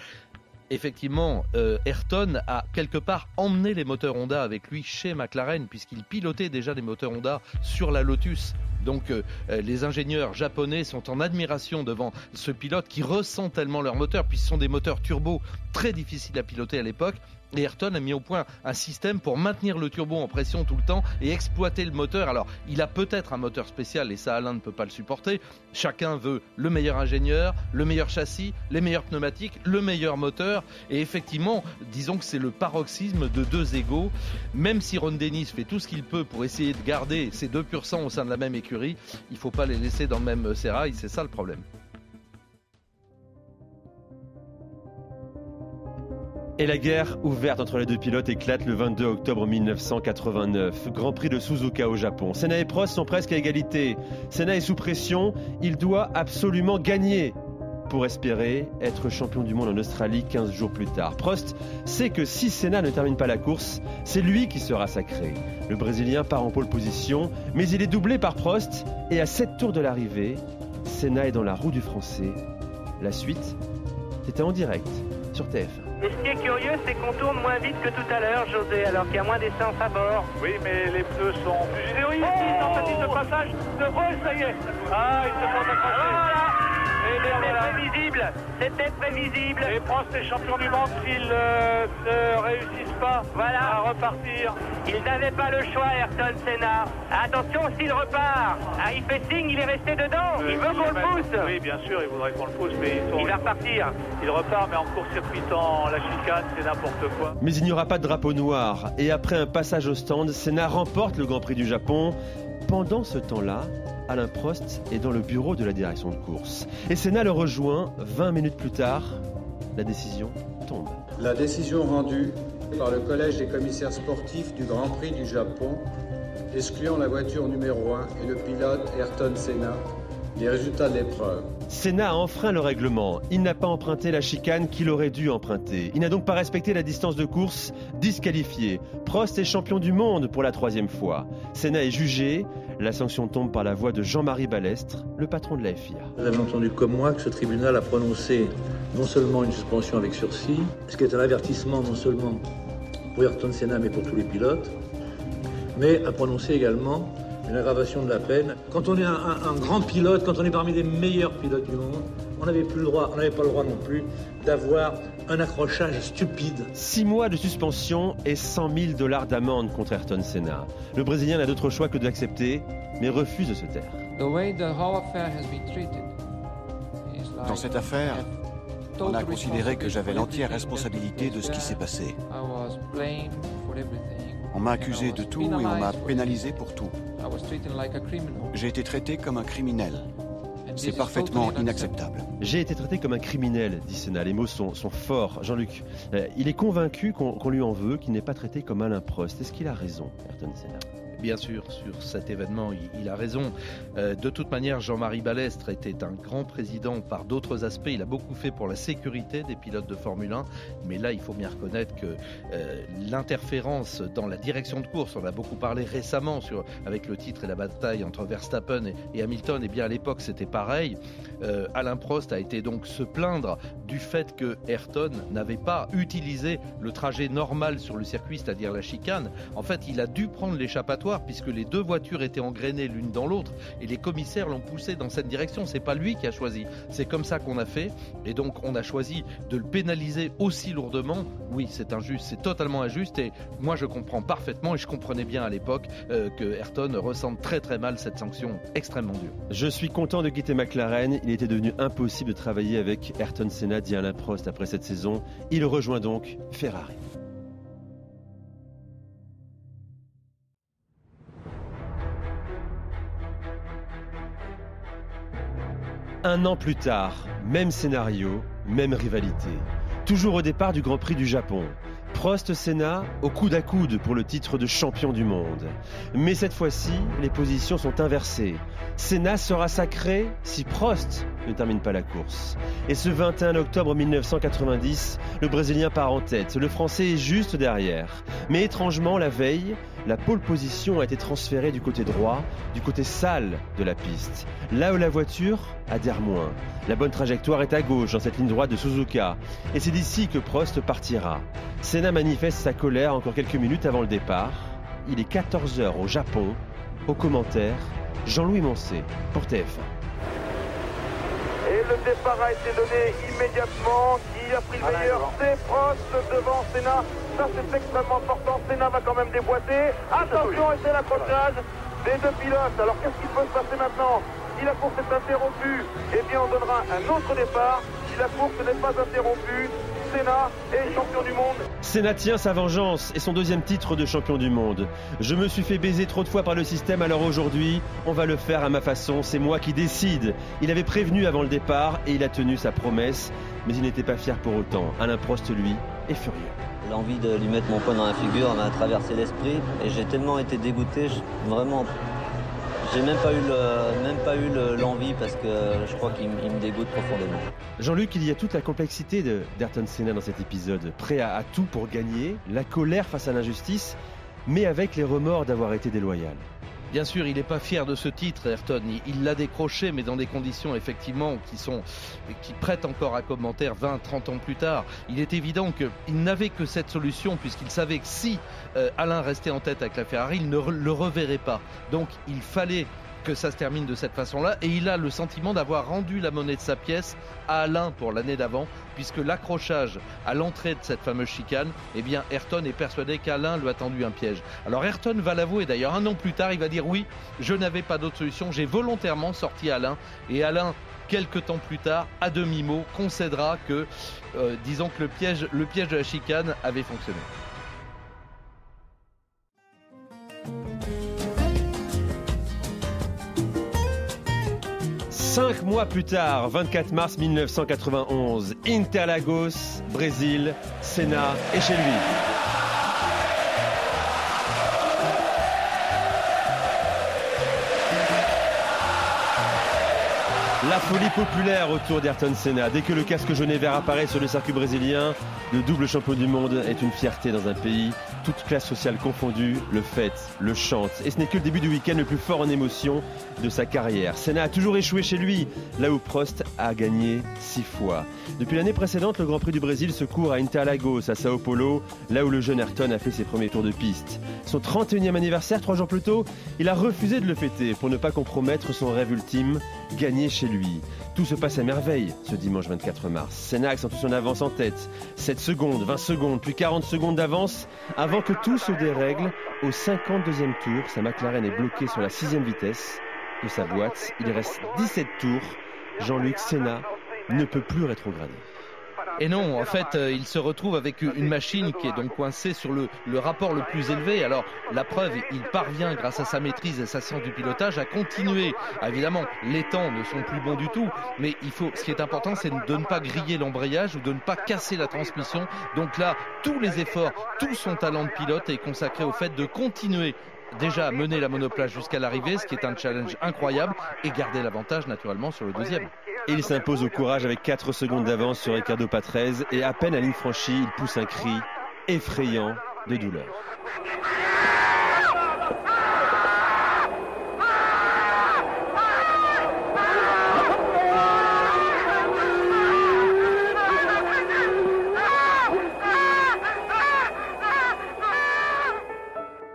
Effectivement, euh, Ayrton a quelque part emmené les moteurs Honda avec lui chez McLaren, puisqu'il pilotait déjà les moteurs Honda sur la Lotus. Donc euh, les ingénieurs japonais sont en admiration devant ce pilote qui ressent tellement leur moteur, puisque ce sont des moteurs turbo très difficiles à piloter à l'époque. Et Ayrton a mis au point un système pour maintenir le turbo en pression tout le temps et exploiter le moteur. Alors, il a peut-être un moteur spécial et ça, Alain ne peut pas le supporter. Chacun veut le meilleur ingénieur, le meilleur châssis, les meilleurs pneumatiques, le meilleur moteur. Et effectivement, disons que c'est le paroxysme de deux égaux. Même si Ron Dennis fait tout ce qu'il peut pour essayer de garder ces deux pur sang au sein de la même écurie, il ne faut pas les laisser dans le même sérail. C'est ça le problème. Et la guerre ouverte entre les deux pilotes éclate le 22 octobre 1989. Grand Prix de Suzuka au Japon. Senna et Prost sont presque à égalité. Senna est sous pression. Il doit absolument gagner pour espérer être champion du monde en Australie 15 jours plus tard. Prost sait que si Senna ne termine pas la course, c'est lui qui sera sacré. Le Brésilien part en pole position, mais il est doublé par Prost et à 7 tours de l'arrivée, Senna est dans la roue du Français. La suite, c'était en direct sur TF1. Et ce qui est curieux, c'est qu'on tourne moins vite que tout à l'heure, José, alors qu'il y a moins d'essence à bord. Oui, mais les pneus sont plus généreux. Oh Ici, tentative de passage de Rose, ça y est. Ah, ils se sont accrochés. C'était prévisible C'était prévisible Et Prost est champion du monde s'ils euh, ne réussissent pas Voilà. à repartir. Il n'avait pas le choix, Ayrton Senna. Attention, s'il repart Ah, il fait signe, il est resté dedans Il veut qu'on le pousse Oui, bien sûr, il voudrait qu'on le pousse, mais ils sont... Il va repartir Il repart, mais en court-circuitant la chicane, c'est n'importe quoi. Mais il n'y aura pas de drapeau noir. Et après un passage au stand, Senna remporte le Grand Prix du Japon. Pendant ce temps-là, Alain Prost est dans le bureau de la direction de course. Et Senna le rejoint 20 minutes plus tard. La décision tombe. La décision rendue par le Collège des commissaires sportifs du Grand Prix du Japon, excluant la voiture numéro 1 et le pilote Ayrton Senna, des résultats de l'épreuve. Senna a enfreint le règlement. Il n'a pas emprunté la chicane qu'il aurait dû emprunter. Il n'a donc pas respecté la distance de course, disqualifié. Prost est champion du monde pour la troisième fois. Senna est jugé. La sanction tombe par la voix de Jean-Marie Balestre, le patron de la FIA. Vous avez entendu comme moi que ce tribunal a prononcé non seulement une suspension avec sursis, ce qui est un avertissement non seulement pour Ayrton Senna mais pour tous les pilotes, mais a prononcé également une aggravation de la peine. Quand on est un, un- un grand pilote, quand on est parmi les meilleurs pilotes du monde, on n'avait plus le droit, on n'avait pas le droit non plus d'avoir un accrochage stupide. Six mois de suspension et 100 000 dollars d'amende contre Ayrton Senna. Le Brésilien n'a d'autre choix que d'accepter, mais refuse de se taire. The way the whole affair has been treated is like Dans cette affaire, on a considéré que j'avais l'entière responsabilité de ce qui s'est passé. I was blamed for everything. On m'a accusé de tout et on m'a pénalisé pour tout. J'ai été traité comme un criminel. C'est parfaitement inacceptable. J'ai été traité comme un criminel, dit Senna. Les mots sont, sont forts. Jean-Luc, euh, il est convaincu qu'on qu'on lui en veut, qu'il n'est pas traité comme Alain Prost. Est-ce qu'il a raison, Ayrton Senna? Bien sûr, sur cet événement, il, a raison. Euh, de toute manière, Jean-Marie Balestre était un grand président par d'autres aspects. Il a beaucoup fait pour la sécurité des pilotes de Formule 1. Mais là, il faut bien reconnaître que euh, l'interférence dans la direction de course, on a beaucoup parlé récemment sur, avec le titre et la bataille entre Verstappen et, Hamilton. Et bien à l'époque, c'était pareil. Euh, Alain Prost a été donc se plaindre du fait que Ayrton n'avait pas utilisé le trajet normal sur le circuit, c'est-à-dire la chicane. En fait, il a dû prendre l'échappatoire puisque les deux voitures étaient engrainées l'une dans l'autre et les commissaires l'ont poussé dans cette direction. C'est pas lui qui a choisi. C'est comme ça qu'on a fait et donc on a choisi de le pénaliser aussi lourdement. Oui, c'est injuste, c'est totalement injuste et moi je comprends parfaitement et je comprenais bien à l'époque euh, que Ayrton ressente très très mal cette sanction extrêmement dure. Je suis content de quitter McLaren. Il était devenu impossible de travailler avec Ayrton Senna, dit Alain Prost après cette saison. Il rejoint donc Ferrari. Un an plus tard, même scénario, même rivalité. Toujours au départ du Grand Prix du Japon. Prost Senna au coude à coude pour le titre de champion du monde. Mais cette fois-ci, les positions sont inversées. Senna sera sacré si Prost ne termine pas la course. Et ce 21 octobre 1990, le Brésilien part en tête. Le Français est juste derrière. Mais étrangement, la veille, la pole position a été transférée du côté droit, du côté sale de la piste. Là où la voiture adhère moins. La bonne trajectoire est à gauche dans cette ligne droite de Suzuka. Et c'est d'ici que Prost partira. Senna manifeste sa colère encore quelques minutes avant le départ. Il est 14h au Japon. Au commentaire, Jean-Louis Moncé pour TF1. Le départ a été donné immédiatement. Qui a pris le meilleur C'est Prost devant Senna. Ça, c'est extrêmement important. Senna va quand même déboîter. Attention, et c'est l'accrochage des deux pilotes. Alors, qu'est-ce qui peut se passer maintenant Si la course est interrompue, eh bien, on donnera un autre départ. Si la course n'est pas interrompue, Senna est champion du monde. Senna tient sa vengeance et son deuxième titre de champion du monde. Je me suis fait baiser trop de fois par le système, alors aujourd'hui, on va le faire à ma façon, c'est moi qui décide. Il avait prévenu avant le départ et il a tenu sa promesse, mais il n'était pas fier pour autant. Alain Prost, lui, est furieux. L'envie de lui mettre mon poing dans la figure m'a traversé l'esprit et j'ai tellement été dégoûté, vraiment j'ai même pas eu même pas eu l'envie parce que je crois qu'il me dégoûte profondément. Jean-Luc, il y a toute la complexité d'Ayrton Senna dans cet épisode, prêt à, tout pour gagner, la colère face à l'injustice, mais avec les remords d'avoir été déloyal. Bien sûr, il n'est pas fier de ce titre, Ayrton. Il l'a décroché, mais dans des conditions effectivement qui sont qui prêtent encore à commentaire 20, 30 ans plus tard. Il est évident qu'il n'avait que cette solution puisqu'il savait que si euh, Alain restait en tête avec la Ferrari, il ne le reverrait pas. Donc il fallait que ça se termine de cette façon-là. Et il a le sentiment d'avoir rendu la monnaie de sa pièce à Alain pour l'année d'avant, puisque l'accrochage à l'entrée de cette fameuse chicane, eh bien, Ayrton est persuadé qu'Alain lui a tendu un piège. Alors Ayrton va l'avouer d'ailleurs, un an plus tard, il va dire oui, je n'avais pas d'autre solution, j'ai volontairement sorti Alain. Et Alain quelques temps plus tard, à demi-mot, concédera que, euh, disons que le piège, le piège de la chicane avait fonctionné. Cinq mois plus tard, 24 mars 1991, Interlagos, Brésil, Senna est chez lui. La folie populaire autour d'Ayrton Senna. Dès que le casque jaune vert apparaît sur le circuit brésilien, le double champion du monde est une fierté dans un pays toute classe sociale confondue, le fête, le chante. Et ce n'est que le début du week-end le plus fort en émotion de sa carrière. Senna a toujours échoué chez lui, là où Prost a gagné six fois. Depuis l'année précédente, le Grand Prix du Brésil se court à Interlagos, à Sao Paulo, là où le jeune Ayrton a fait ses premiers tours de piste. Son 31e anniversaire, trois jours plus tôt, il a refusé de le fêter pour ne pas compromettre son rêve ultime, gagner chez lui. Tout se passe à merveille ce dimanche 24 mars. Senna accentue son avance en tête. 7 secondes, 20 secondes, puis 40 secondes d'avance que tout se dérègle. Au 52e tour, sa McLaren est bloquée sur la 6 vitesse de sa boîte. Il reste 17 tours. Jean-Luc Senna ne peut plus rétrograder. Et non, en fait, euh, il se retrouve avec une machine qui est donc coincée sur le, rapport le plus élevé. Alors, la preuve, il parvient, grâce à sa maîtrise et sa science du pilotage, à continuer. Ah, évidemment, les temps ne sont plus bons du tout, mais il faut, ce qui est important, c'est de ne pas griller l'embrayage ou de ne pas casser la transmission. Donc là, tous les efforts, tout son talent de pilote est consacré au fait de continuer déjà mener la monoplace jusqu'à l'arrivée, ce qui est un challenge incroyable, et garder l'avantage naturellement sur le deuxième. Il s'impose au courage avec 4 secondes d'avance sur Ricardo Patrese et à peine à ligne franchie, il pousse un cri effrayant de douleur.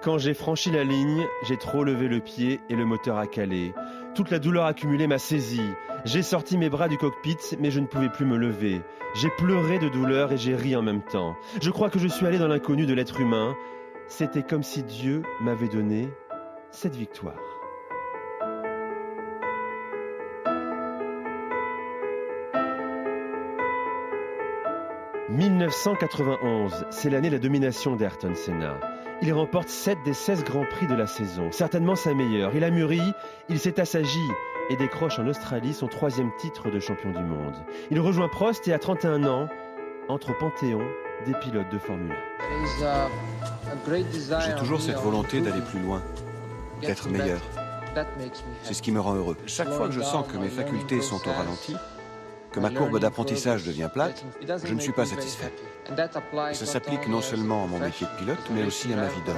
Quand j'ai franchi la ligne, j'ai trop levé le pied et le moteur a calé. Toute la douleur accumulée m'a saisi. J'ai sorti mes bras du cockpit, mais je ne pouvais plus me lever. J'ai pleuré de douleur et j'ai ri en même temps. Je crois que je suis allé dans l'inconnu de l'être humain. C'était comme si Dieu m'avait donné cette victoire. « 1991, c'est l'année de la domination d'Ayrton Senna. Il remporte 7 des 16 grands prix de la saison, certainement sa meilleure. Il a mûri, il s'est assagi et décroche en Australie son troisième titre de champion du monde. Il rejoint Prost et à 31 ans entre au panthéon des pilotes de Formule 1. J'ai toujours cette volonté d'aller plus loin, d'être meilleur. C'est ce qui me rend heureux. Chaque fois que je sens que mes facultés sont au ralenti, que ma courbe d'apprentissage devient plate, je ne suis pas satisfait. Ça s'applique non seulement à mon métier de pilote, mais aussi à ma vie d'homme.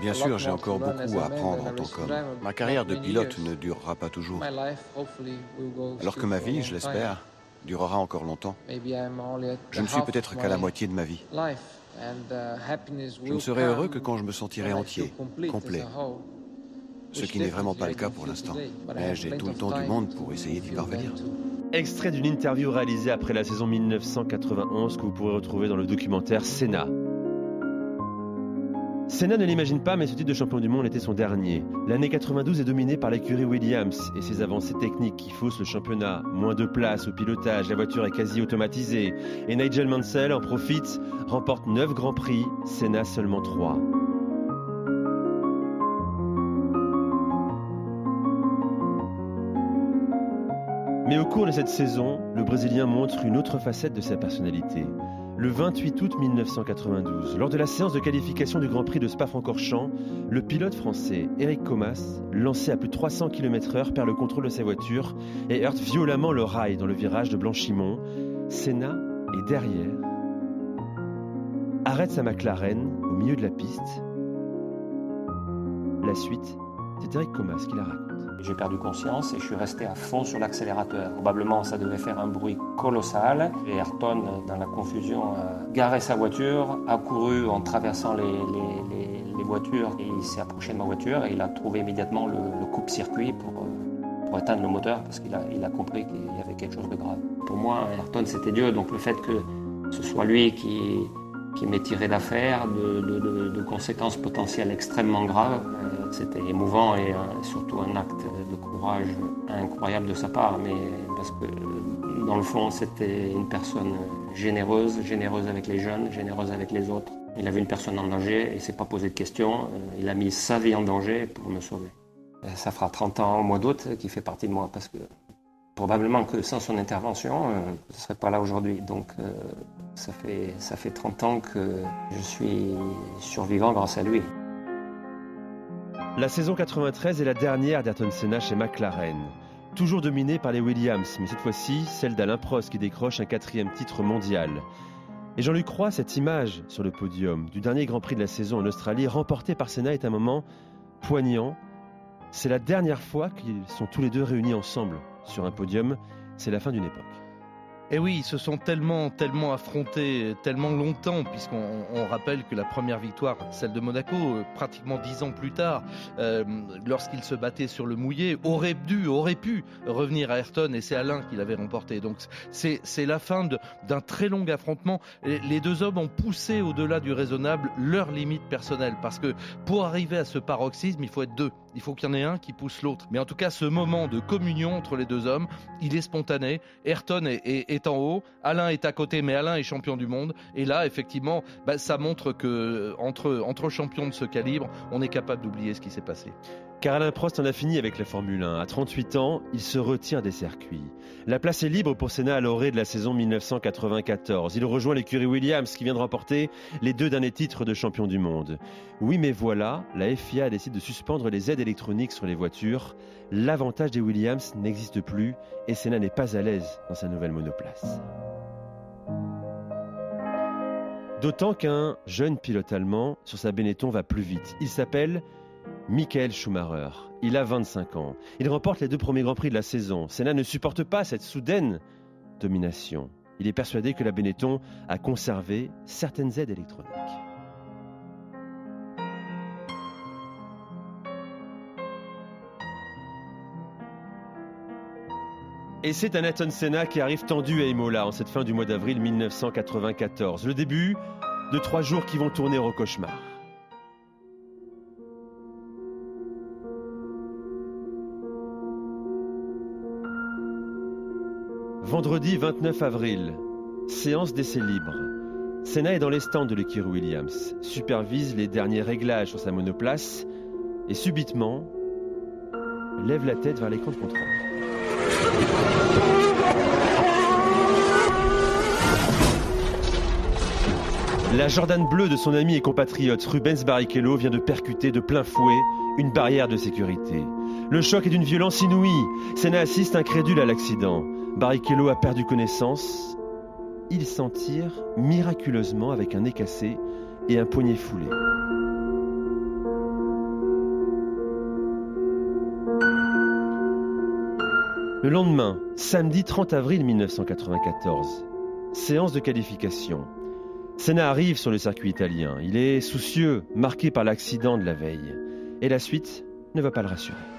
Bien sûr, j'ai encore beaucoup à apprendre en tant qu'homme. Ma carrière de pilote ne durera pas toujours. Alors que ma vie, je l'espère, durera encore longtemps. Je ne suis peut-être qu'à la moitié de ma vie. Je ne serai heureux que quand je me sentirai entier, complet, ce qui n'est vraiment pas le cas pour l'instant. Mais j'ai tout le temps du monde pour essayer d'y parvenir. Extrait d'une interview réalisée après la saison 1991 que vous pourrez retrouver dans le documentaire Senna. Senna ne l'imagine pas, mais ce titre de champion du monde était son dernier. L'année 92 est dominée par l'écurie Williams et ses avancées techniques qui faussent le championnat. Moins de place au pilotage, la voiture est quasi automatisée. Et Nigel Mansell en profite, remporte 9 grands prix, Senna seulement 3. Mais au cours de cette saison, le Brésilien montre une autre facette de sa personnalité le 28 août 1992. Lors de la séance de qualification du Grand Prix de Spa-Francorchamps, le pilote français Eric Comas, lancé à plus de 300 km/h, perd le contrôle de sa voiture et heurte violemment le rail dans le virage de Blanchimont. Senna est derrière, arrête sa McLaren au milieu de la piste. La suite, c'est Eric Comas qui la raconte. J'ai perdu conscience et je suis resté à fond sur l'accélérateur. Probablement, ça devait faire un bruit colossal. Et Ayrton, dans la confusion, a garé sa voiture, a couru en traversant les, les, voitures et il s'est approché de ma voiture et il a trouvé immédiatement le, coupe-circuit pour, euh, pour éteindre le moteur parce qu'il a, il a compris qu'il y avait quelque chose de grave. Pour moi, Ayrton, c'était Dieu. Donc le fait que ce soit lui qui, qui m'ait tiré d'affaire, de, de, de, conséquences potentielles extrêmement graves. Euh, c'était émouvant et euh, surtout un acte de courage incroyable de sa part, mais parce que dans le fond, c'était une personne généreuse, généreuse avec les jeunes, généreuse avec les autres. Il a vu une personne en danger et s'est pas posé de questions. Euh, il a mis sa vie en danger pour me sauver. Ça fera 30 ans au mois d'août qui fait partie de moi parce que probablement que sans son intervention, je ne serais pas là aujourd'hui. Donc ça fait, ça fait 30 ans que je suis survivant grâce à lui. La saison 93 est la dernière d'Ayrton Senna chez McLaren. Toujours dominée par les Williams, mais cette fois-ci celle d'Alain Prost qui décroche un quatrième titre mondial. Et Jean-Luc Croix, cette image sur le podium du dernier Grand Prix de la saison en Australie, remporté par Senna, est un moment poignant. C'est la dernière fois qu'ils sont tous les deux réunis ensemble sur un podium. C'est la fin d'une époque. Et eh oui, ils se sont tellement, tellement affrontés, tellement longtemps, puisqu'on rappelle que la première victoire, celle de Monaco, euh, pratiquement dix ans plus tard, euh, lorsqu'ils se battaient sur le mouillé, aurait dû, aurait pu revenir à Ayrton, et c'est Alain qui l'avait remporté. Donc c'est la fin d'un très long affrontement. Les deux hommes ont poussé au-delà du raisonnable leurs limites personnelles, parce que pour arriver à ce paroxysme, il faut être deux. Il faut qu'il y en ait un qui pousse l'autre. Mais en tout cas, ce moment de communion entre les deux hommes, il est spontané. Ayrton est, en haut, Alain est à côté, mais Alain est champion du monde. Et là, effectivement, bah, ça montre que entre, entre champions de ce calibre, on est capable d'oublier ce qui s'est passé. Car Alain Prost en a fini avec la Formule 1. À 38 ans, il se retire des circuits. La place est libre pour Senna à l'orée de la saison 1994. Il rejoint l'écurie Williams qui vient de remporter les deux derniers titres de champion du monde. Oui, mais voilà, la FIA décide de suspendre les aides électroniques sur les voitures. L'avantage des Williams n'existe plus et Senna n'est pas à l'aise dans sa nouvelle monoplace. D'autant qu'un jeune pilote allemand sur sa Benetton va plus vite. Il s'appelle Michael Schumacher. Il a 25 ans. Il remporte les deux premiers Grands Prix de la saison. Senna ne supporte pas cette soudaine domination. Il est persuadé que la Benetton a conservé certaines aides électroniques. Et c'est un Ayrton Senna qui arrive tendu à Imola en cette fin du mois d'avril 1994. Le début de trois jours qui vont tourner au cauchemar. Vendredi 29 avril, séance d'essai libre. Senna est dans les stands de l'écurie Williams, supervise les derniers réglages sur sa monoplace et subitement lève la tête vers l'écran de contrôle. La Jordan bleue de son ami et compatriote Rubens Barrichello vient de percuter de plein fouet une barrière de sécurité. Le choc est d'une violence inouïe. Senna assiste incrédule à l'accident. Barrichello a perdu connaissance. Il s'en tire miraculeusement avec un nez cassé et un poignet foulé. Le lendemain, samedi 30 avril 1994, séance de qualification. Senna arrive sur le circuit italien. Il est soucieux, marqué par l'accident de la veille. Et la suite ne va pas le rassurer.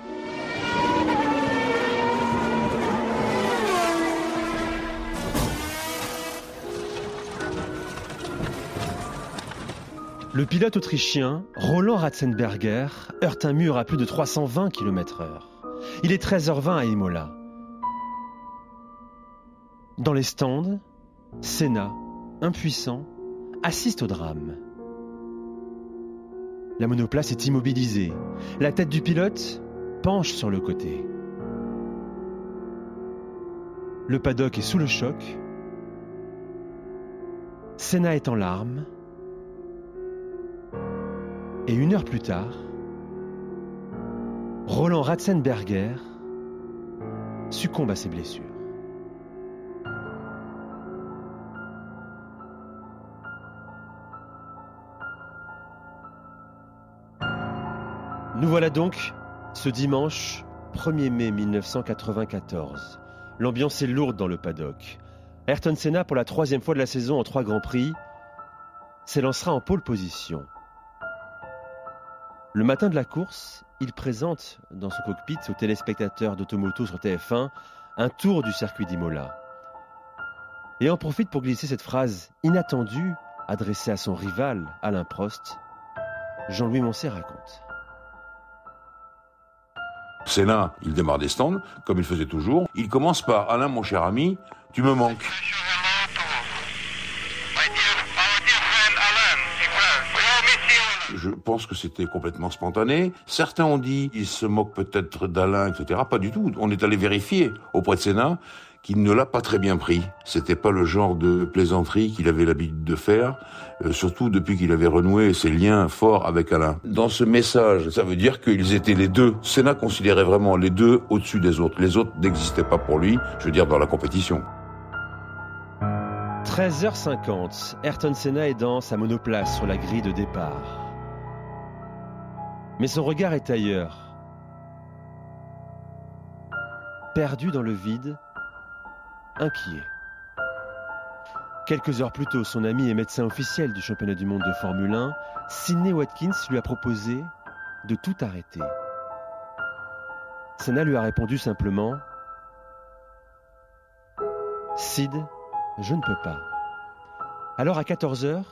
Le pilote autrichien, Roland Ratzenberger, heurte un mur à plus de 320 km/h. Il est 13h20 à Imola. Dans les stands, Senna, impuissant, assiste au drame. La monoplace est immobilisée. La tête du pilote penche sur le côté. Le paddock est sous le choc. Senna est en larmes. Et une heure plus tard, Roland Ratzenberger succombe à ses blessures. Nous voilà donc ce dimanche 1er mai 1994. L'ambiance est lourde dans le paddock. Ayrton Senna, pour la troisième fois de la saison en trois grands prix, s'élancera en pole position. Le matin de la course, il présente dans son cockpit aux téléspectateurs d'Automoto sur TF1 un tour du circuit d'Imola. Et en profite pour glisser cette phrase inattendue adressée à son rival Alain Prost. Jean-Louis Moncey raconte. Senna, il démarre des stands, comme il faisait toujours. Il commence par Alain, mon cher ami, tu me manques. Je pense que c'était complètement spontané. Certains ont dit il se moque peut-être d'Alain, etc. Pas du tout. On est allé vérifier auprès de Sénat qu'il ne l'a pas très bien pris. C'était pas le genre de plaisanterie qu'il avait l'habitude de faire, euh, surtout depuis qu'il avait renoué ses liens forts avec Alain. Dans ce message, ça veut dire qu'ils étaient les deux. Sénat considérait vraiment les deux au-dessus des autres. Les autres n'existaient pas pour lui, je veux dire dans la compétition. 13h50, Ayrton Senna est dans sa monoplace sur la grille de départ. Mais son regard est ailleurs. Perdu dans le vide, inquiet. Quelques heures plus tôt, son ami et médecin officiel du championnat du monde de Formule 1, Sidney Watkins, lui a proposé de tout arrêter. Senna lui a répondu simplement Sid, je ne peux pas. Alors à 14h,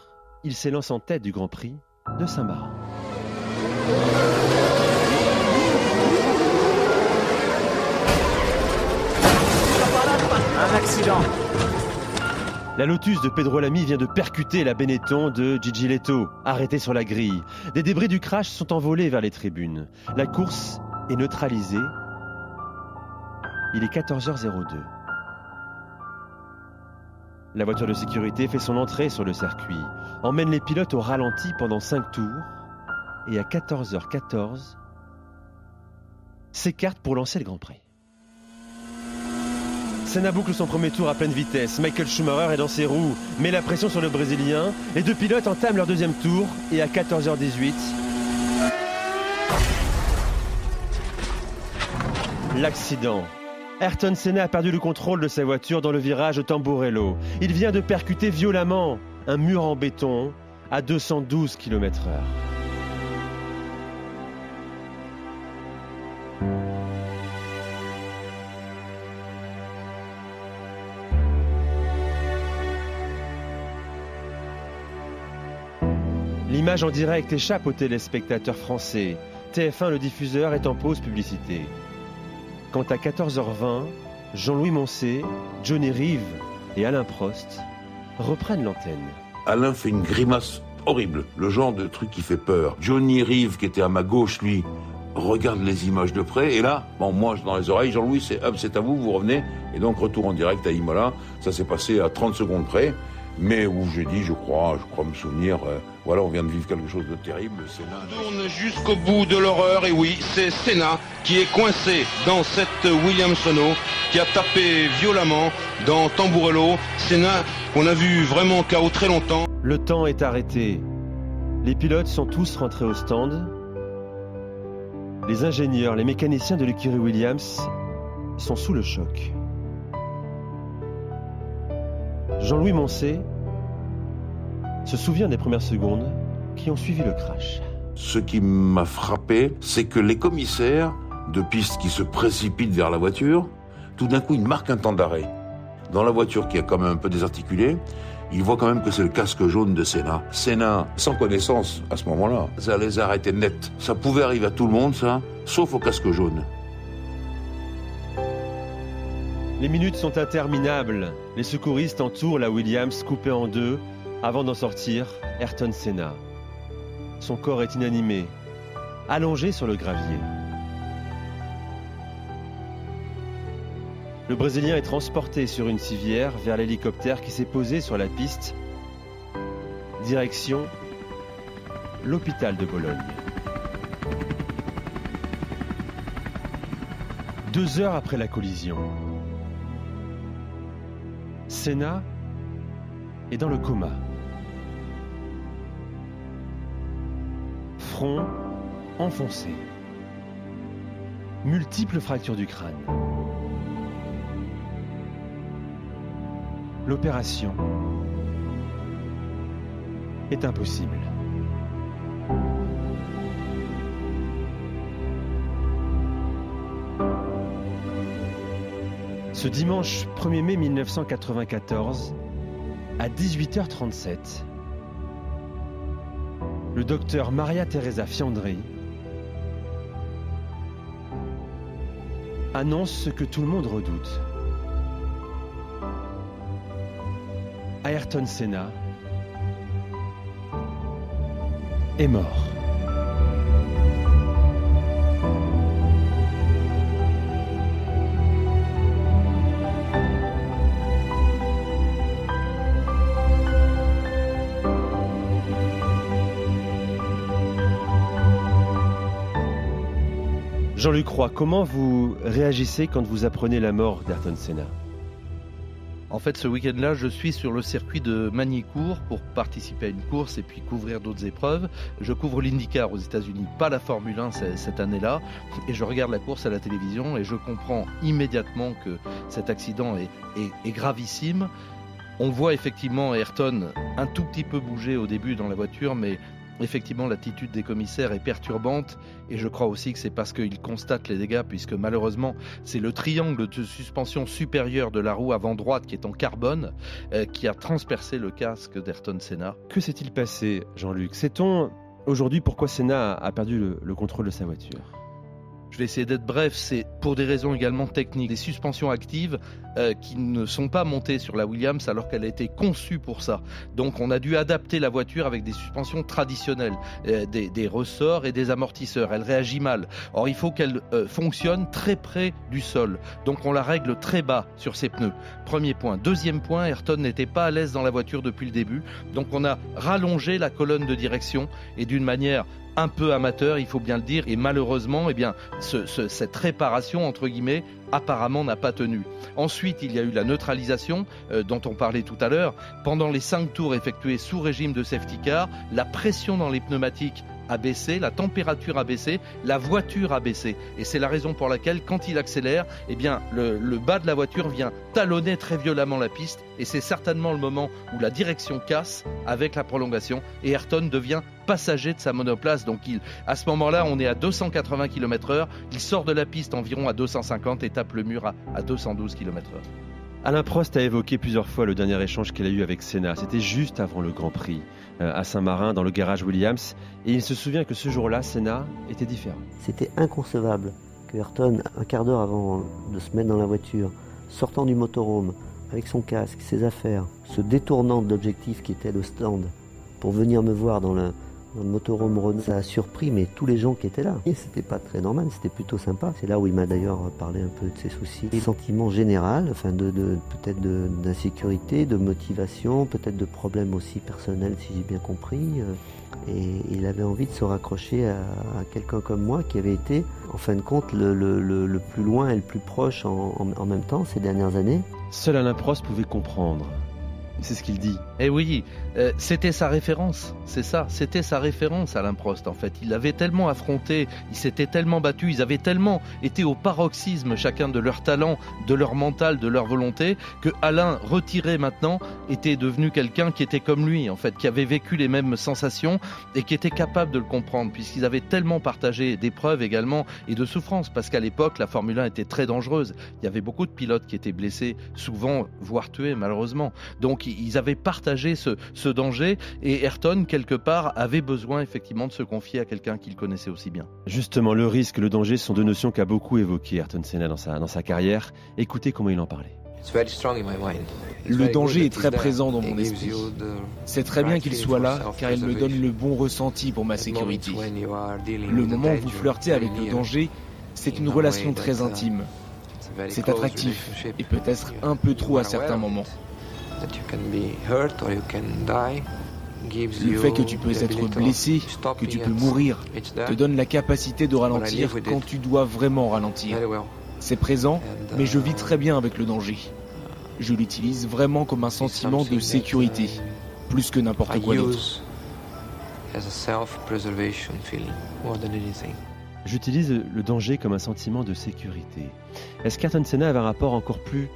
il s'élance en tête du Grand Prix de Saint-Marin. Un accident. La Lotus de Pedro Lamy vient de percuter la Benetton de Gigi Leto, arrêtée sur la grille. Des débris du crash sont envolés vers les tribunes. La course est neutralisée. Il est 14h02. La voiture de sécurité fait son entrée sur le circuit, emmène les pilotes au ralenti pendant 5 tours et à 14h14 s'écarte pour lancer le Grand Prix. Senna boucle son premier tour à pleine vitesse. Michael Schumacher est dans ses roues, met la pression sur le Brésilien. Les deux pilotes entament leur deuxième tour et à 14h18, l'accident. Ayrton Senna a perdu le contrôle de sa voiture dans le virage Tamburello. Il vient de percuter violemment un mur en béton à 212 km/h. L'image en direct échappe aux téléspectateurs français. TF1, le diffuseur, est en pause publicité. Quant à 14h20, Jean-Louis Moncé, Johnny Rive et Alain Prost reprennent l'antenne. Alain fait une grimace horrible, le genre de truc qui fait peur. Johnny Rive, qui était à ma gauche, lui, regarde les images de près. Et là, bon, moi, dans les oreilles, Jean-Louis, c'est c'est à vous, vous revenez. Et donc, retour en direct à Imola. Ça s'est passé à 30 secondes près. Mais où j'ai dit, je crois, je crois me souvenir, euh, voilà, on vient de vivre quelque chose de terrible. Sénat. tourne jusqu'au bout de l'horreur et oui, c'est Senna qui est coincé dans cette Williams Renault qui a tapé violemment dans Tamburello. Senna qu'on a vu vraiment KO très longtemps. Le temps est arrêté. Les pilotes sont tous rentrés au stand. Les ingénieurs, les mécaniciens de l'écurie Williams sont sous le choc. Jean-Louis Moncé se souvient des premières secondes qui ont suivi le crash. Ce qui m'a frappé, c'est que les commissaires de piste qui se précipitent vers la voiture, tout d'un coup, ils marquent un temps d'arrêt. Dans la voiture qui est quand même un peu désarticulée, il voit quand même que c'est le casque jaune de Senna. Senna, sans connaissance à ce moment-là, ça les a arrêtés net. Ça pouvait arriver à tout le monde, ça, sauf au casque jaune. Les minutes sont interminables. Les secouristes entourent la Williams coupée en deux avant d'en sortir Ayrton Senna. Son corps est inanimé, allongé sur le gravier. Le Brésilien est transporté sur une civière vers l'hélicoptère qui s'est posé sur la piste. Direction l'hôpital de Bologne. Deux heures après la collision, Senna est dans le coma. Front enfoncé. Multiples fractures du crâne. L'opération est impossible. Ce dimanche 1er mai 1994, à 18h37, docteur Maria Teresa Fiandri annonce ce que tout le monde redoute. Ayrton Senna est mort. Jean-Luc Roy, comment vous réagissez quand vous apprenez la mort d'Ayrton Senna? En fait, ce week-end-là, je suis sur le circuit de Magny-Cours pour participer à une course et puis couvrir d'autres épreuves. Je couvre l'IndyCar aux États-Unis, pas la Formule 1 cette année-là. Et je regarde la course à la télévision et je comprends immédiatement que cet accident est, est gravissime. On voit effectivement Ayrton un tout petit peu bouger au début dans la voiture, mais Effectivement, l'attitude des commissaires est perturbante et je crois aussi que c'est parce qu'ils constatent les dégâts puisque malheureusement c'est le triangle de suspension supérieure de la roue avant droite qui est en carbone euh, qui a transpercé le casque d'Ayrton Senna. Que s'est-il passé, Jean-Luc? Sait-on aujourd'hui pourquoi Senna a perdu le contrôle de sa voiture? Je vais essayer d'être bref, c'est pour des raisons également techniques. Des suspensions actives euh, qui ne sont pas montées sur la Williams alors qu'elle a été conçue pour ça. Donc on a dû adapter la voiture avec des suspensions traditionnelles, euh, des, ressorts et des amortisseurs. Elle réagit mal. Or il faut qu'elle euh, fonctionne très près du sol. Donc on la règle très bas sur ses pneus. Premier point. Deuxième point, Ayrton n'était pas à l'aise dans la voiture depuis le début. Donc on a rallongé la colonne de direction et d'une manière un peu amateur, il faut bien le dire, et malheureusement, eh bien, cette réparation entre guillemets apparemment n'a pas tenu. Ensuite, il y a eu la neutralisation euh, dont on parlait tout à l'heure. Pendant les cinq tours effectués sous régime de safety car, la pression dans les pneumatiques a baissé, la température a baissé, la voiture a baissé. Et c'est la raison pour laquelle, quand il accélère, eh bien, le, bas de la voiture vient talonner très violemment la piste. Et c'est certainement le moment où la direction casse avec la prolongation. Et Ayrton devient passager de sa monoplace. Donc il, à ce moment-là, on est à 280 km/h. Il sort de la piste environ à 250 et tape le mur à, à 212 km/h. Alain Prost a évoqué plusieurs fois le dernier échange qu'il a eu avec Senna. C'était juste avant le Grand Prix à Saint-Marin, dans le garage Williams. Et il se souvient que ce jour-là, Senna était différent. C'était inconcevable que Ayrton, un quart d'heure avant de se mettre dans la voiture, sortant du motorhome, avec son casque, ses affaires, se détournant de l'objectif qui était le stand, pour venir me voir dans le, dans le motorhome Renault. Ça a surpris mais tous les gens qui étaient là. Et c'était pas très normal, c'était plutôt sympa. C'est là où il m'a d'ailleurs parlé un peu de ses soucis. Le sentiment général, enfin de, peut-être d'insécurité, de, motivation, peut-être de problèmes aussi personnels si j'ai bien compris. Euh, et il avait envie de se raccrocher à, quelqu'un comme moi qui avait été, en fin de compte, le, plus loin et le plus proche en, en même temps ces dernières années. Seul Alain Prost pouvait comprendre. C'est ce qu'il dit. Eh oui, euh, c'était sa référence, c'est ça, c'était sa référence Alain Prost en fait. Il avait tellement affronté, il s'était tellement battu, ils avaient tellement été au paroxysme chacun de leur talent, de leur mental, de leur volonté, que Alain, retiré maintenant, était devenu quelqu'un qui était comme lui en fait, qui avait vécu les mêmes sensations et qui était capable de le comprendre, puisqu'ils avaient tellement partagé d'épreuves également et de souffrances, parce qu'à l'époque la Formule 1 était très dangereuse. Il y avait beaucoup de pilotes qui étaient blessés, souvent voire tués malheureusement. Donc ils avaient partagé ce danger et Ayrton, quelque part, avait besoin effectivement de se confier à quelqu'un qu'il connaissait aussi bien. Justement, le risque, le danger sont deux notions qu'a beaucoup évoquées Ayrton Senna dans sa, dans sa carrière. Écoutez comment il en parlait. Le danger est très présent dans mon esprit. C'est très bien qu'il soit là car il me donne le bon ressenti pour ma sécurité. Le moment où vous flirtez avec le danger, c'est une relation très intime. C'est attractif et peut-être un peu trop à certains moments. Le fait que tu peux être blessé, que tu peux mourir, te donne la capacité de ralentir quand tu dois vraiment ralentir. C'est présent, mais je vis très bien avec le danger. Je l'utilise vraiment comme un sentiment de sécurité, plus que n'importe quoi d'autre. J'utilise le danger comme un sentiment de sécurité. Est-ce qu'Ayrton Senna avait un rapport encore plus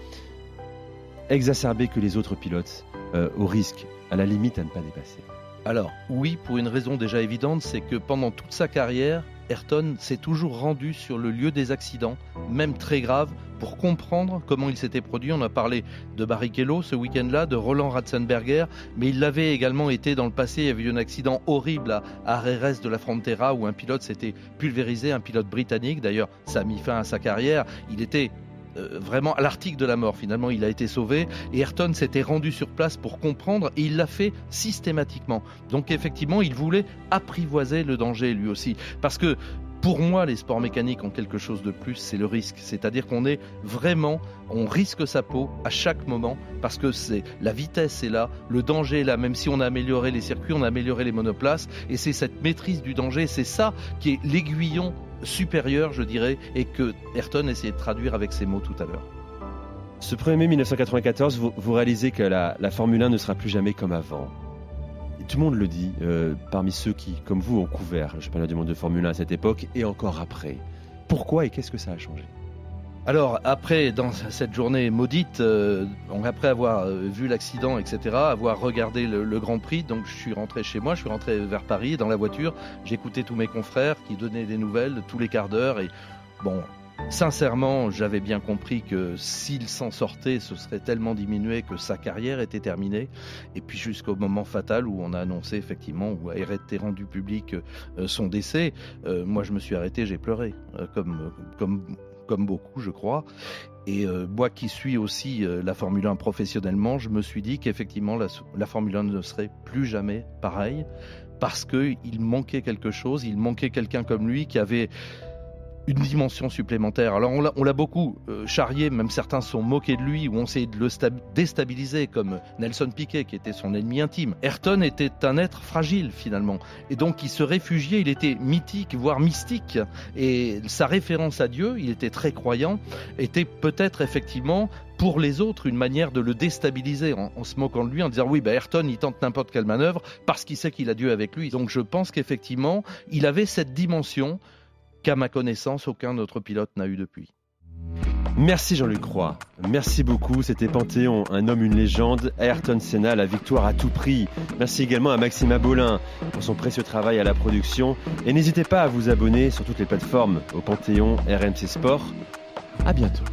exacerbé que les autres pilotes euh, au risque, à la limite à ne pas dépasser Alors oui, pour une raison déjà évidente, c'est que pendant toute sa carrière, Ayrton s'est toujours rendu sur le lieu des accidents, même très graves, pour comprendre comment il s'était produit. On a parlé de Barrichello ce week-end-là, de Roland Ratzenberger, mais il l'avait également été dans le passé. Il y avait eu un accident horrible à Areres de la Frontera où un pilote s'était pulvérisé, un pilote britannique. D'ailleurs, ça a mis fin à sa carrière. Il était euh, vraiment à l'article de la mort. Finalement, il a été sauvé et Ayrton s'était rendu sur place pour comprendre et il l'a fait systématiquement. Donc effectivement, il voulait apprivoiser le danger lui aussi. Parce que pour moi, les sports mécaniques ont quelque chose de plus, c'est le risque. C'est-à-dire qu'on est vraiment, on risque sa peau à chaque moment parce que c'est la vitesse est là, le danger est là. Même si on a amélioré les circuits, on a amélioré les monoplaces, et c'est cette maîtrise du danger, c'est ça qui est l'aiguillon supérieur, je dirais, et que Ayrton essayait de traduire avec ses mots tout à l'heure. Ce 1er mai 1994, vous, réalisez que la, Formule 1 ne sera plus jamais comme avant. Tout le monde le dit, euh, parmi ceux qui, comme vous, ont couvert le championnat du monde de Formule 1 à cette époque et encore après. Pourquoi et qu'est-ce que ça a changé? Alors après, dans cette journée maudite, euh, après avoir euh, vu l'accident, etc., avoir regardé le, Grand Prix, donc je suis rentré chez moi, je suis rentré vers Paris dans la voiture, j'écoutais tous mes confrères qui donnaient des nouvelles tous les quarts d'heure et bon, sincèrement, j'avais bien compris que s'il s'en sortait, ce serait tellement diminué que sa carrière était terminée. Et puis jusqu'au moment fatal où on a annoncé effectivement, où a été rendu public euh, son décès, moi je me suis arrêté, j'ai pleuré, comme, comme comme beaucoup, je crois. Et euh, moi qui suis aussi euh, la Formule 1 professionnellement, je me suis dit qu'effectivement la, la, Formule 1 ne serait plus jamais pareille parce qu'il manquait quelque chose, il manquait quelqu'un comme lui qui avait une dimension supplémentaire. Alors on l'a beaucoup euh, charrié, même certains sont moqués de lui ou ont essayé de le déstabiliser, comme Nelson Piquet qui était son ennemi intime. Ayrton était un être fragile finalement, et donc il se réfugiait, il était mythique, voire mystique, et sa référence à Dieu, il était très croyant, était peut-être effectivement pour les autres une manière de le déstabiliser en, se moquant de lui, en disant oui, bah Ayrton, il tente n'importe quelle manœuvre parce qu'il sait qu'il a Dieu avec lui. Donc je pense qu'effectivement, il avait cette dimension qu'à ma connaissance, aucun autre pilote n'a eu depuis. Merci Jean-Luc Roy. Merci beaucoup. C'était Panthéon, un homme, une légende. Ayrton Senna, la victoire à tout prix. Merci également à Maxime Abolin pour son précieux travail à la production. Et n'hésitez pas à vous abonner sur toutes les plateformes au Panthéon RMC Sport. À bientôt.